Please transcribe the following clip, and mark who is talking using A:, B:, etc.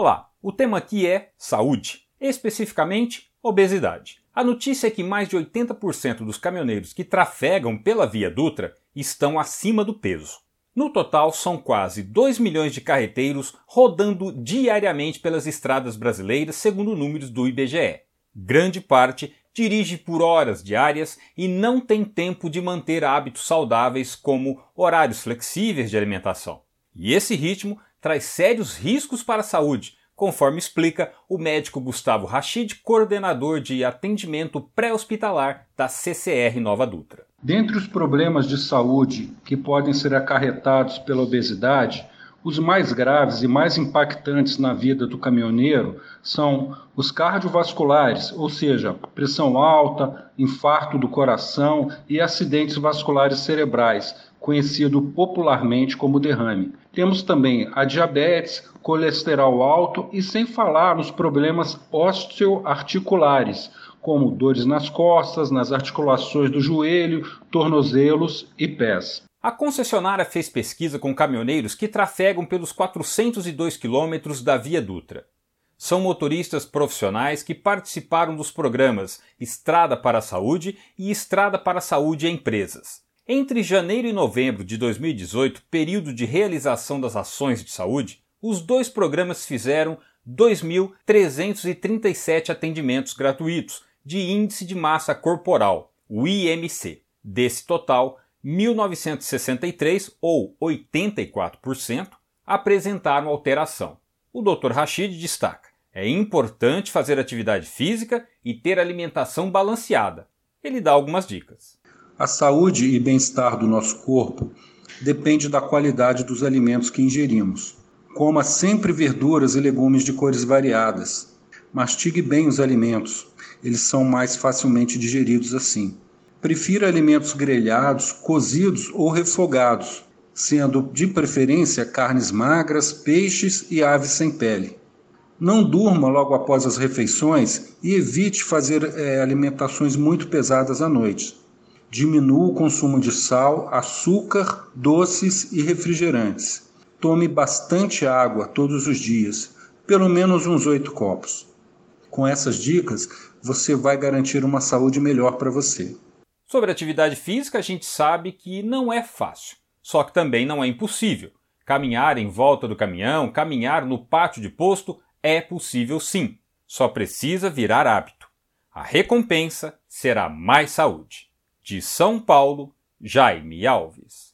A: Olá, o tema aqui é saúde, especificamente obesidade. A notícia é que mais de 80% dos caminhoneiros que trafegam pela Via Dutra estão acima do peso. No total, são quase 2 milhões de carreteiros rodando diariamente pelas estradas brasileiras, segundo números do IBGE. Grande parte dirige por horas diárias e não tem tempo de manter hábitos saudáveis como horários flexíveis de alimentação. E esse ritmo traz sérios riscos para a saúde, conforme explica o médico Gustavo Rachid, coordenador de atendimento pré-hospitalar da CCR Nova Dutra.
B: Dentre os problemas de saúde que podem ser acarretados pela obesidade, os mais graves e mais impactantes na vida do caminhoneiro são os cardiovasculares, ou seja, pressão alta, infarto do coração e acidentes vasculares cerebrais, conhecido popularmente como derrame. Temos também a diabetes, colesterol alto e sem falar nos problemas osteoarticulares, como dores nas costas, nas articulações do joelho, tornozelos e pés.
A: A concessionária fez pesquisa com caminhoneiros que trafegam pelos 402 quilômetros da Via Dutra. São motoristas profissionais que participaram dos programas Estrada para a Saúde e Estrada para a Saúde em Empresas. Entre janeiro e novembro de 2018, período de realização das ações de saúde, os dois programas fizeram 2.337 atendimentos gratuitos de índice de massa corporal, o IMC. Desse total, 1963, ou 84%, apresentaram alteração. O Dr. Rachid destaca: é importante fazer atividade física e ter alimentação balanceada. Ele dá algumas dicas.
B: A saúde e bem-estar do nosso corpo depende da qualidade dos alimentos que ingerimos. Coma sempre verduras e legumes de cores variadas. Mastigue bem os alimentos, eles são mais facilmente digeridos assim. Prefira alimentos grelhados, cozidos ou refogados, sendo de preferência carnes magras, peixes e aves sem pele. Não durma logo após as refeições e evite fazer é, alimentações muito pesadas à noite. Diminua o consumo de sal, açúcar, doces e refrigerantes. Tome bastante água todos os dias, pelo menos uns oito copos. Com essas dicas, você vai garantir uma saúde melhor para você.
A: Sobre atividade física, a gente sabe que não é fácil, só que também não é impossível. Caminhar em volta do caminhão, caminhar no pátio de posto é possível sim, só precisa virar hábito. A recompensa será mais saúde. De São Paulo, Jaime Alves.